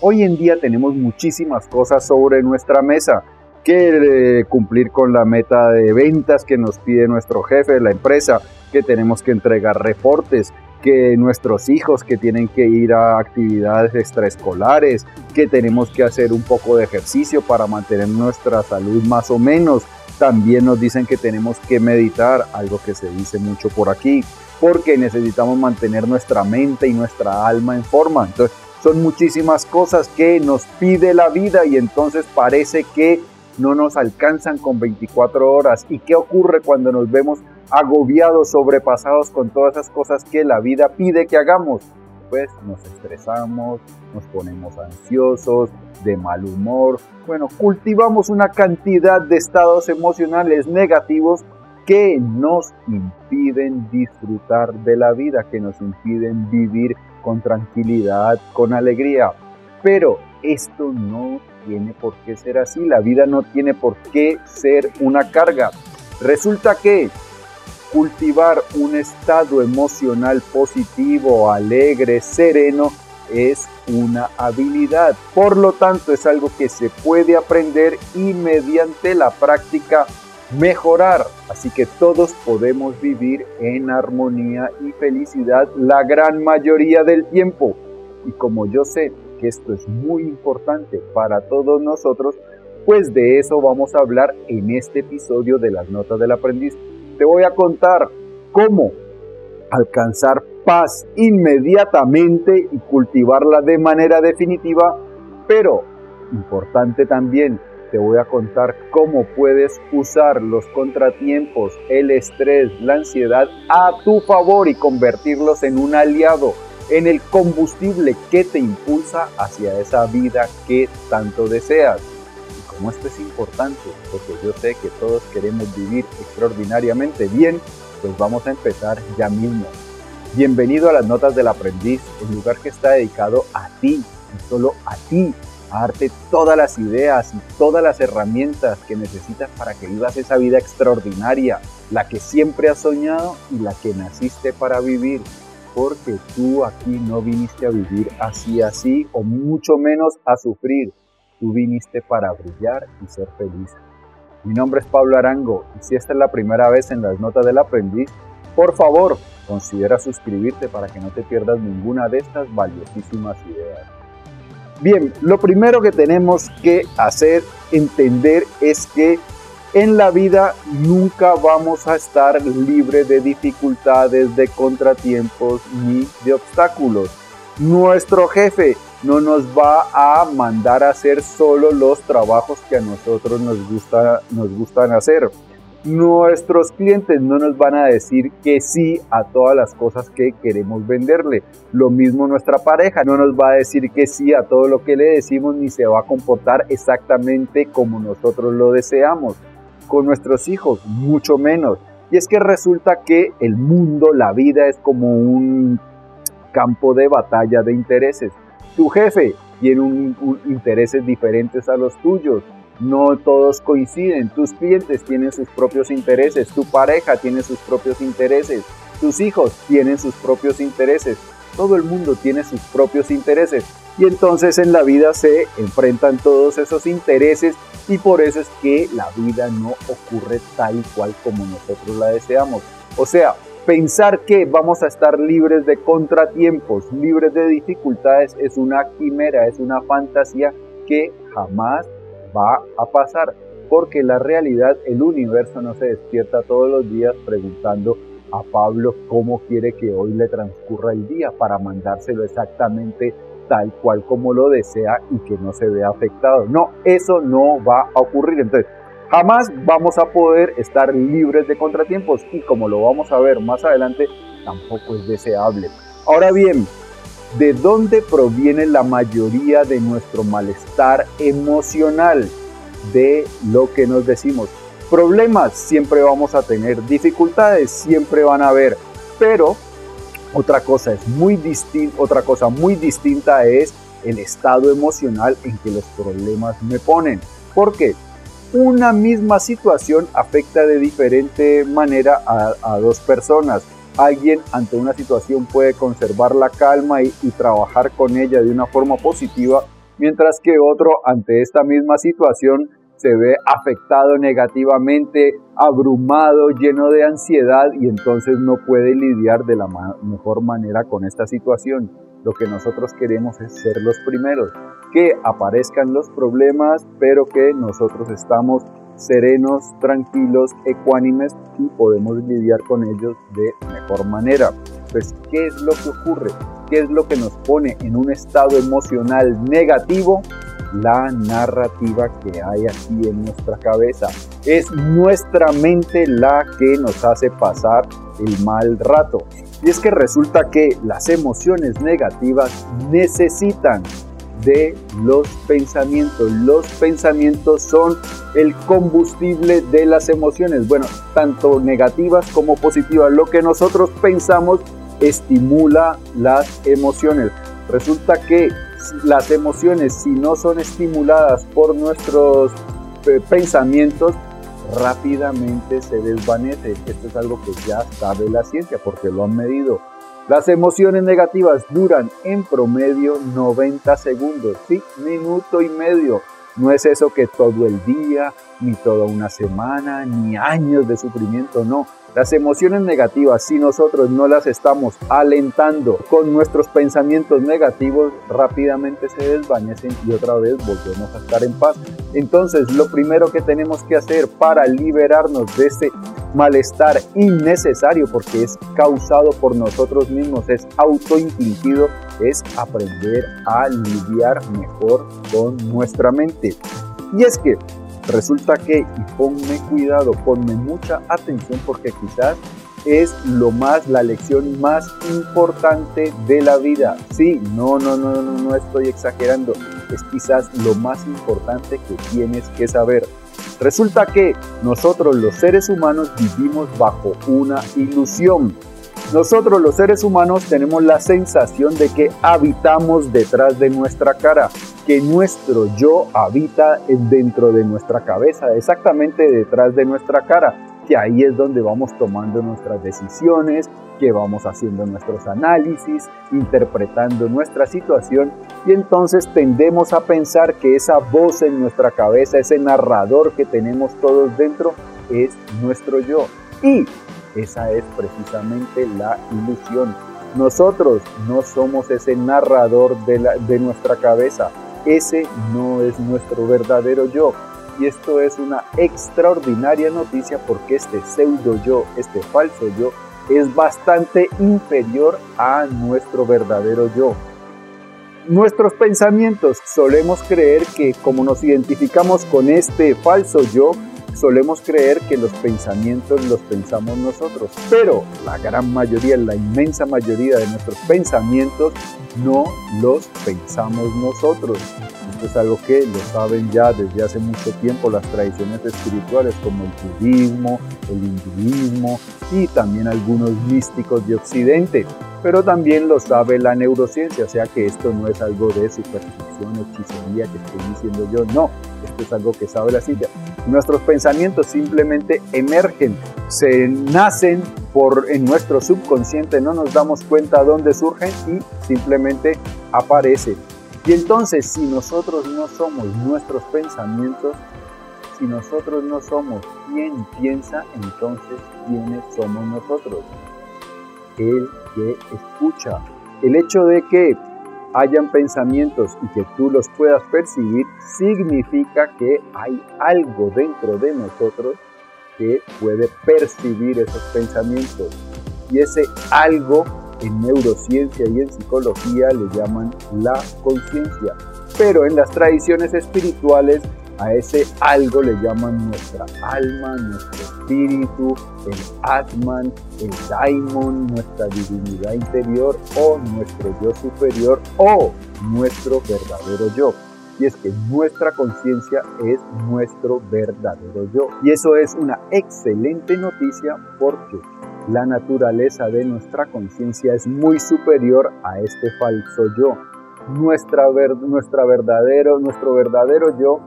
Hoy en día tenemos muchísimas cosas sobre nuestra mesa que eh, cumplir con la meta de ventas que nos pide nuestro jefe de la empresa, que tenemos que entregar reportes, que nuestros hijos que tienen que ir a actividades extraescolares, que tenemos que hacer un poco de ejercicio para mantener nuestra salud más o menos. También nos dicen que tenemos que meditar, algo que se dice mucho por aquí, porque necesitamos mantener nuestra mente y nuestra alma en forma. Entonces, son muchísimas cosas que nos pide la vida y entonces parece que no nos alcanzan con 24 horas. ¿Y qué ocurre cuando nos vemos agobiados, sobrepasados con todas esas cosas que la vida pide que hagamos? Pues nos estresamos, nos ponemos ansiosos, de mal humor. Bueno, cultivamos una cantidad de estados emocionales negativos que nos impiden disfrutar de la vida, que nos impiden vivir con tranquilidad, con alegría. Pero esto no tiene por qué ser así, la vida no tiene por qué ser una carga. Resulta que cultivar un estado emocional positivo, alegre, sereno, es una habilidad. Por lo tanto, es algo que se puede aprender y mediante la práctica mejorar. Así que todos podemos vivir en armonía y felicidad la gran mayoría del tiempo. Y como yo sé que esto es muy importante para todos nosotros, pues de eso vamos a hablar en este episodio de las notas del aprendiz. Te voy a contar cómo alcanzar paz inmediatamente y cultivarla de manera definitiva, pero importante también, te voy a contar cómo puedes usar los contratiempos, el estrés, la ansiedad a tu favor y convertirlos en un aliado, en el combustible que te impulsa hacia esa vida que tanto deseas. Y como esto es importante, porque yo sé que todos queremos vivir extraordinariamente bien, pues vamos a empezar ya mismo. Bienvenido a las Notas del Aprendiz, el lugar que está dedicado a ti y solo a ti a darte todas las ideas y todas las herramientas que necesitas para que vivas esa vida extraordinaria, la que siempre has soñado y la que naciste para vivir. Porque tú aquí no viniste a vivir así, así, o mucho menos a sufrir. Tú viniste para brillar y ser feliz. Mi nombre es Pablo Arango y si esta es la primera vez en las notas del aprendiz, por favor, considera suscribirte para que no te pierdas ninguna de estas valiosísimas ideas. Bien, lo primero que tenemos que hacer, entender, es que en la vida nunca vamos a estar libre de dificultades, de contratiempos ni de obstáculos. Nuestro jefe no nos va a mandar a hacer solo los trabajos que a nosotros nos, gusta, nos gustan hacer nuestros clientes no nos van a decir que sí a todas las cosas que queremos venderle. Lo mismo nuestra pareja no nos va a decir que sí a todo lo que le decimos ni se va a comportar exactamente como nosotros lo deseamos. Con nuestros hijos, mucho menos. Y es que resulta que el mundo, la vida es como un campo de batalla de intereses. Tu jefe tiene intereses diferentes a los tuyos no todos coinciden. Tus clientes tienen sus propios intereses, tu pareja tiene sus propios intereses, tus hijos tienen sus propios intereses, todo el mundo tiene sus propios intereses. Y entonces en la vida se enfrentan todos esos intereses y por eso es que la vida no ocurre tal cual como nosotros la deseamos. O sea, pensar que vamos a estar libres de contratiempos, libres de dificultades, es una quimera, es una fantasía que jamás va a pasar, porque la realidad, el universo no se despierta todos los días preguntando a Pablo cómo quiere que hoy le transcurra el día para mandárselo exactamente tal cual como lo desea y que no se vea afectado. No, eso no va a ocurrir. Entonces, jamás vamos a poder estar libres de contratiempos y como lo vamos a ver más adelante, tampoco es deseable. Ahora bien, ¿De dónde proviene la mayoría de nuestro malestar emocional? De lo que nos decimos. Problemas siempre vamos a tener, dificultades siempre van a haber, pero otra cosa es muy distinta, otra cosa muy distinta es el estado emocional en que los problemas me ponen. Porque una misma situación afecta de diferente manera a, a dos personas alguien ante una situación puede conservar la calma y, trabajar con ella de una forma positiva mientras que otro ante esta misma situación se ve afectado negativamente, abrumado, lleno de ansiedad y entonces no puede lidiar de la mejor manera con esta situación. Lo que nosotros queremos es ser los primeros, que aparezcan los problemas, pero que nosotros estamos serenos, tranquilos, ecuánimes y podemos lidiar con ellos de mejor manera. Pues, ¿qué es lo que ocurre? ¿Qué es lo que nos pone en un estado emocional negativo? La narrativa que hay aquí en nuestra cabeza. Es nuestra mente la que nos hace pasar el mal rato. Y es que resulta que las emociones negativas necesitan de los pensamientos. Los pensamientos son el combustible de las emociones, bueno, tanto negativas como positivas. Lo que nosotros pensamos estimula las emociones. Resulta que las emociones, si no son estimuladas por nuestros eh, pensamientos, rápidamente se desvanece. Esto es algo que ya sabe la ciencia porque lo han medido. Las emociones negativas duran en promedio 90 segundos, sí, minuto y medio. No es eso que todo el día, ni toda una semana, ni años de sufrimiento, no. Las emociones negativas, si nosotros no las estamos alentando con nuestros pensamientos negativos, rápidamente se desvanecen y otra vez volvemos a estar en paz. Entonces, lo primero que tenemos que hacer para liberarnos de ese malestar innecesario, porque es causado por nosotros mismos, es autoinfligido, es aprender a lidiar mejor con nuestra mente. Y es que Resulta que, y ponme cuidado, ponme mucha atención porque quizás es lo más, la lección más importante de la vida. Sí, no, no, no, no, no estoy exagerando. Es quizás lo más importante que tienes que saber. Resulta que nosotros los seres humanos vivimos bajo una ilusión. Nosotros los seres humanos tenemos la sensación de que habitamos detrás de nuestra cara, que nuestro yo habita dentro de nuestra cabeza, exactamente detrás de nuestra cara, que ahí es donde vamos tomando nuestras decisiones, que vamos haciendo nuestros análisis, interpretando nuestra situación y entonces tendemos a pensar que esa voz en nuestra cabeza, ese narrador que tenemos todos dentro, es nuestro yo. Y esa es precisamente la ilusión. Nosotros no somos ese narrador de, de nuestra cabeza. Ese no es nuestro verdadero yo. Y esto es una extraordinaria noticia porque este pseudo yo, este falso yo, es bastante inferior a nuestro verdadero yo. Nuestros pensamientos solemos creer que como nos identificamos con este falso yo, solemos creer que los pensamientos los pensamos nosotros, pero la gran mayoría, la inmensa mayoría de nuestros pensamientos no los pensamos nosotros. Es algo que lo saben ya desde hace mucho tiempo las tradiciones espirituales como el budismo, el hinduismo y también algunos místicos de Occidente pero también lo sabe la neurociencia, o sea que esto no es algo de superstición, hechicería que estoy diciendo yo, no, esto es algo que sabe la ciencia. Nuestros pensamientos simplemente emergen, se nacen por en nuestro subconsciente, no nos damos cuenta dónde surgen y simplemente aparecen. Y entonces, si nosotros no somos nuestros pensamientos, si nosotros no somos quien piensa, entonces quiénes somos nosotros el que escucha. El hecho de que hayan pensamientos y que tú los puedas percibir significa que hay algo dentro de nosotros que puede percibir esos pensamientos. Y ese algo en neurociencia y en psicología le llaman la conciencia. Pero en las tradiciones espirituales a ese algo le llaman nuestra alma, nuestro espíritu, el Atman, el Daimon, nuestra divinidad interior o nuestro yo superior o nuestro verdadero yo. Y es que nuestra conciencia es nuestro verdadero yo. Y eso es una excelente noticia porque la naturaleza de nuestra conciencia es muy superior a este falso yo. Nuestra, nuestra verdadero, nuestro verdadero yo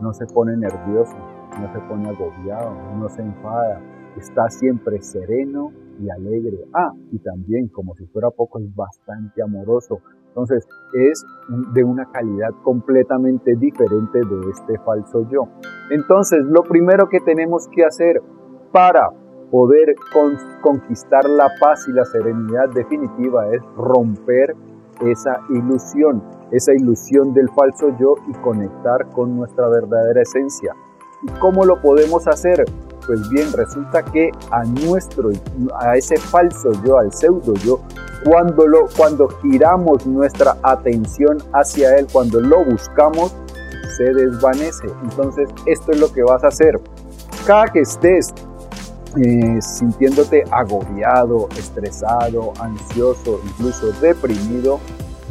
no se pone nervioso, no se pone agobiado, no se enfada, está siempre sereno y alegre. Ah, y también, como si fuera poco, es bastante amoroso. Entonces es de una calidad completamente diferente de este falso yo. Entonces lo primero que tenemos que hacer para poder conquistar la paz y la serenidad definitiva es romper esa ilusión, esa ilusión del falso yo y conectar con nuestra verdadera esencia. ¿Y cómo lo podemos hacer? Pues bien, resulta que a nuestro, a ese falso yo, al pseudo yo, cuando, lo, cuando giramos nuestra atención hacia él, cuando lo buscamos, se desvanece. Entonces, esto es lo que vas a hacer. Cada que estés eh, sintiéndote agobiado, estresado, ansioso, incluso deprimido,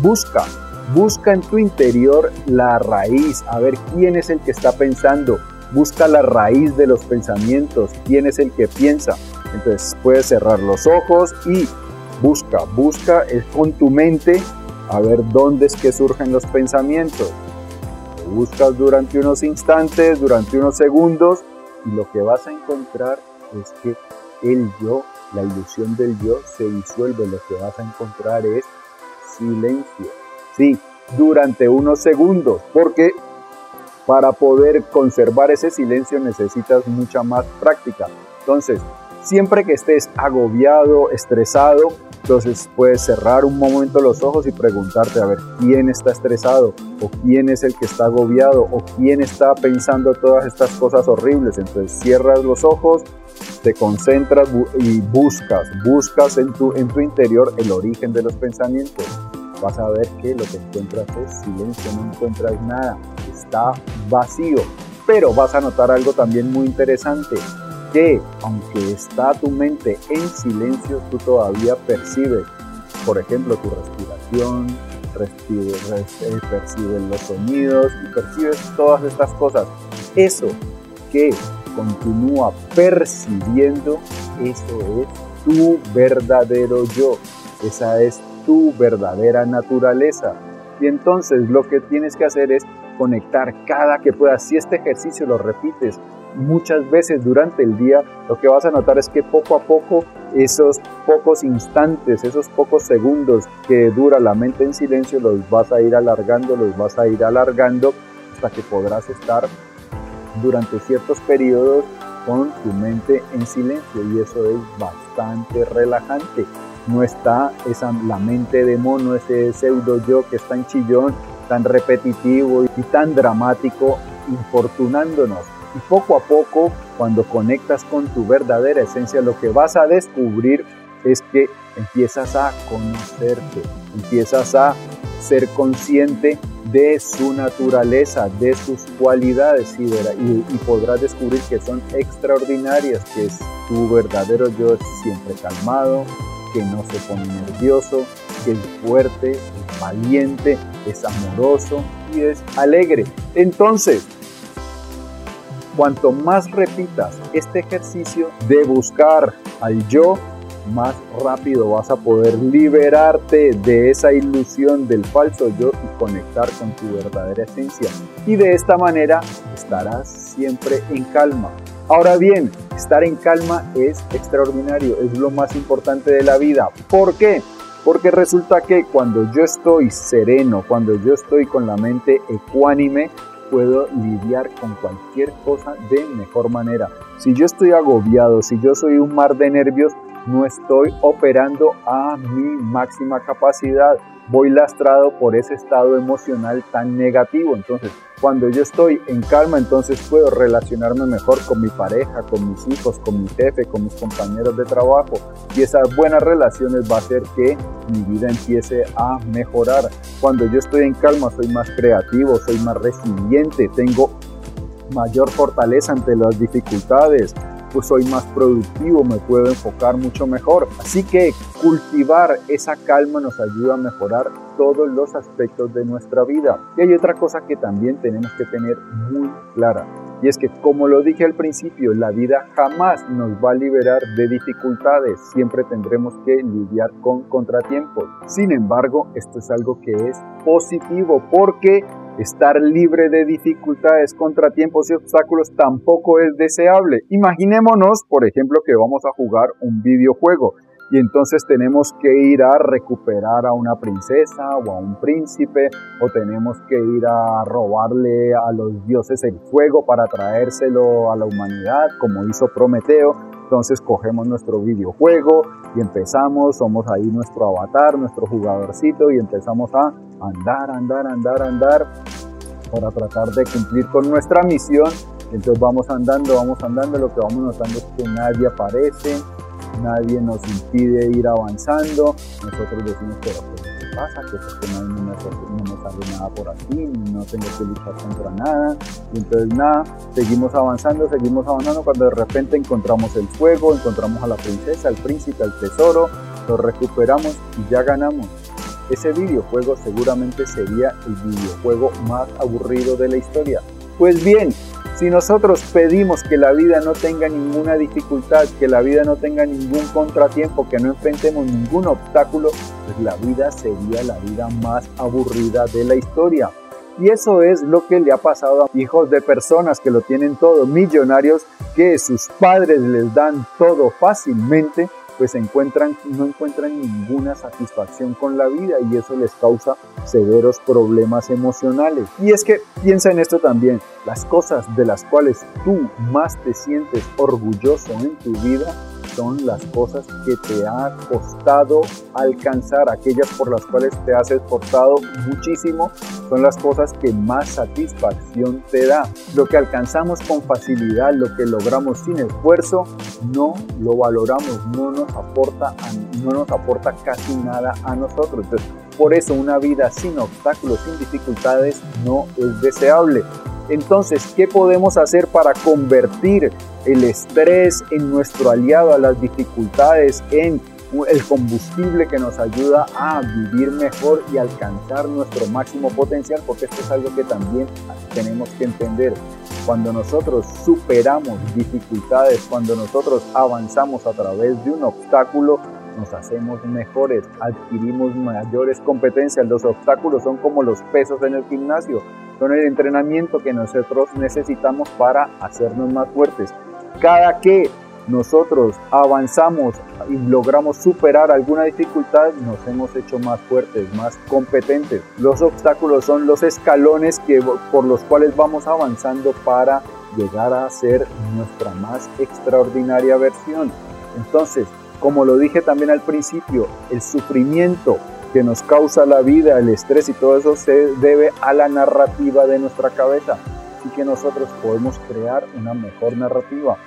busca, busca en tu interior la raíz, a ver quién es el que está pensando, busca la raíz de los pensamientos, quién es el que piensa. Entonces puedes cerrar los ojos y busca, busca con tu mente a ver dónde es que surgen los pensamientos. buscas durante unos instantes, durante unos segundos y lo que vas a encontrar es que el yo, la ilusión del yo se disuelve. Lo que vas a encontrar es silencio. Sí, durante unos segundos, porque para poder conservar ese silencio necesitas mucha más práctica. Entonces, siempre que estés agobiado, estresado, entonces puedes cerrar un momento los ojos y preguntarte a ver quién está estresado o quién es el que está agobiado o quién está pensando todas estas cosas horribles. Entonces cierras los ojos, te concentras y buscas, buscas en tu, en tu interior el origen de los pensamientos vas a ver que lo que encuentras es silencio, no encuentras nada, está vacío. Pero vas a notar algo también muy interesante, que aunque está tu mente en silencio, tú todavía percibes, por ejemplo, tu respiración, eh, percibes los sonidos y percibes todas estas cosas. Eso que continúa percibiendo, eso es tu verdadero yo. Esa es tu verdadera naturaleza. Y entonces lo que tienes que hacer es conectar cada que puedas. Si este ejercicio lo repites muchas veces durante el día, lo que vas a notar es que poco a poco esos pocos instantes, esos pocos segundos que dura la mente en silencio, los vas a ir alargando, los vas a ir alargando hasta que podrás estar durante ciertos periodos con tu mente en silencio y eso es bastante relajante no está esa, la mente de mono, ese pseudo yo que es tan chillón, tan repetitivo y tan dramático, infortunándonos. Y poco a poco, cuando conectas con tu verdadera esencia, lo que vas a descubrir es que empiezas a conocerte, empiezas a ser consciente de su naturaleza, de sus cualidades y, podrás descubrir que son extraordinarias, que es tu verdadero yo siempre calmado, que no se pone nervioso, que es fuerte, es valiente, es amoroso y es alegre. Entonces, cuanto más repitas este ejercicio de buscar al yo, más rápido vas a poder liberarte de esa ilusión del falso yo y conectar con tu verdadera esencia. Y de esta manera estarás siempre en calma. Ahora bien, estar en calma es extraordinario, es lo más importante de la vida. ¿Por qué? Porque resulta que cuando yo estoy sereno, cuando yo estoy con la mente ecuánime, puedo lidiar con cualquier cosa de mejor manera. Si yo estoy agobiado, si yo soy un mar de nervios, no estoy operando a mi máxima capacidad. Voy lastrado por ese estado emocional tan negativo. Entonces, cuando yo estoy en calma, entonces puedo relacionarme mejor con mi pareja, con mis hijos, con mi jefe, con mis compañeros de trabajo. Y esas buenas relaciones va a hacer que mi vida empiece a mejorar. Cuando yo estoy en calma, soy más creativo, soy más resiliente, tengo mayor fortaleza ante las dificultades, pues soy más productivo, me puedo enfocar mucho mejor. Así que cultivar esa calma nos ayuda a mejorar todos los aspectos de nuestra vida. Y hay otra cosa que también tenemos que tener muy clara. Y es que, como lo dije al principio, la vida jamás nos va a liberar de dificultades. Siempre tendremos que lidiar con contratiempos. Sin embargo, esto es algo que es positivo porque Estar libre de dificultades, contratiempos y obstáculos tampoco es deseable. Imaginémonos, por ejemplo, que vamos a jugar un videojuego y entonces tenemos que ir a recuperar a una princesa o a un príncipe o tenemos que ir a robarle a los dioses el fuego para traérselo a la humanidad como hizo Prometeo. Entonces cogemos nuestro videojuego y empezamos, somos ahí nuestro avatar, nuestro jugadorcito y empezamos a andar, andar, andar, andar para tratar de cumplir con nuestra misión. Entonces vamos andando, vamos andando, lo que vamos notando es que nadie aparece, nadie nos impide ir avanzando. Nosotros decimos, pero ¿qué pasa? Que es que no, me, sale nada por aquí, no tengo que luchar contra nada. Y entonces nada, seguimos avanzando, seguimos avanzando cuando de repente encontramos el fuego, encontramos a la princesa, al príncipe, al tesoro, lo recuperamos y ya ganamos. Ese videojuego seguramente sería el videojuego más aburrido de la historia. Pues bien, si nosotros pedimos que la vida no tenga ninguna dificultad, que la vida no tenga ningún contratiempo, que no enfrentemos ningún obstáculo, pues la vida sería la vida más aburrida de la historia. Y eso es lo que le ha pasado a hijos de personas que lo tienen todo, millonarios, que sus padres les dan todo fácilmente pues encuentran, no encuentran ninguna satisfacción con la vida y eso les causa severos problemas emocionales. Y es que piensa en esto también, las cosas de las cuales tú más te sientes orgulloso en tu vida son las cosas que te ha costado alcanzar, aquellas por las cuales te has esforzado muchísimo, son las cosas que más satisfacción te da. Lo que alcanzamos con facilidad, lo que logramos sin esfuerzo, no lo valoramos, no nos aporta, no nos aporta casi nada a nosotros. Entonces, por eso una vida sin obstáculos, sin dificultades, no es deseable. Entonces, ¿qué podemos hacer para convertir el estrés en nuestro aliado, a las dificultades en el combustible que nos ayuda a vivir mejor y alcanzar nuestro máximo potencial, porque esto es algo que también tenemos que entender. Cuando nosotros superamos dificultades, cuando nosotros avanzamos a través de un obstáculo, nos hacemos mejores, adquirimos mayores competencias. Los obstáculos son como los pesos en el gimnasio, son el entrenamiento que nosotros necesitamos para hacernos más fuertes. Cada que nosotros avanzamos y logramos superar alguna dificultad, nos hemos hecho más fuertes, más competentes. Los obstáculos son los escalones que, por los cuales vamos avanzando para llegar a ser nuestra más extraordinaria versión. Entonces, como lo dije también al principio, el sufrimiento que nos causa la vida, el estrés y todo eso se debe a la narrativa de nuestra cabeza y que nosotros podemos crear una mejor narrativa.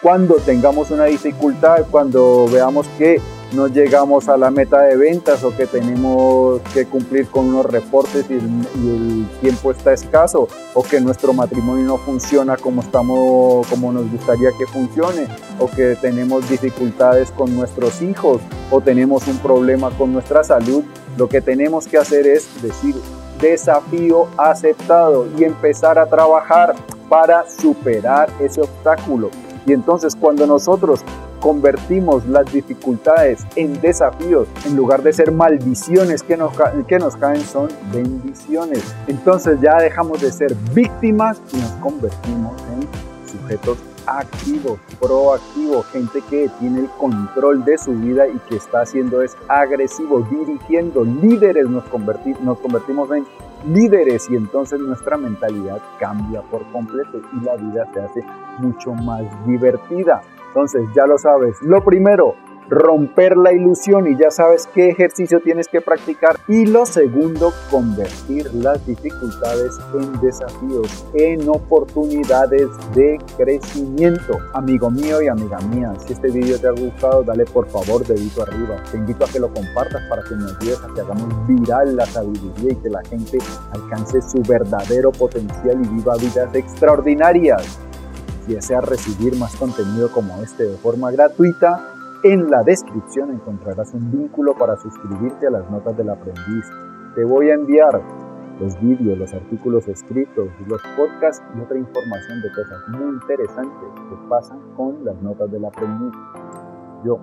Cuando tengamos una dificultad, cuando veamos que no llegamos a la meta de ventas o que tenemos que cumplir con unos reportes y el, tiempo está escaso o que nuestro matrimonio no funciona como estamos como nos gustaría que funcione o que tenemos dificultades con nuestros hijos o tenemos un problema con nuestra salud lo que tenemos que hacer es decir desafío aceptado y empezar a trabajar para superar ese obstáculo. Y entonces cuando nosotros convertimos las dificultades en desafíos, en lugar de ser maldiciones que nos, que nos caen, son bendiciones. Entonces ya dejamos de ser víctimas y nos convertimos en sujetos activos, proactivos, gente que tiene el control de su vida y que está haciendo es agresivo, dirigiendo, líderes, nos, nos convertimos en líderes y entonces nuestra mentalidad cambia por completo y la vida se hace mucho más divertida. Entonces, ya lo sabes. Lo primero, romper la ilusión y ya sabes qué ejercicio tienes que practicar. Y lo segundo, convertir las dificultades en desafíos, en oportunidades de crecimiento. Amigo mío y amiga mía, si este video te ha gustado, dale por favor dedito arriba. Te invito a que lo compartas para que nos ayudes a que hagamos viral la sabiduría y que la gente alcance su verdadero potencial y viva vidas extraordinarias. Si deseas recibir más contenido como este de forma gratuita, en la descripción encontrarás un vínculo para suscribirte a las notas del aprendiz. Te voy a enviar los vídeos, los artículos escritos, los podcasts y otra información de cosas muy interesantes que pasan con las notas del aprendiz. Yo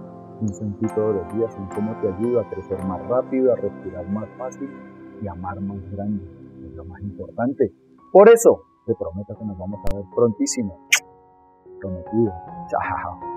ti todos los días en cómo te ayuda a crecer más rápido, a respirar más fácil y amar más grande. Es lo más importante. Por eso, te prometo que nos vamos a ver prontísimo. 动的敌人，叫哈哈。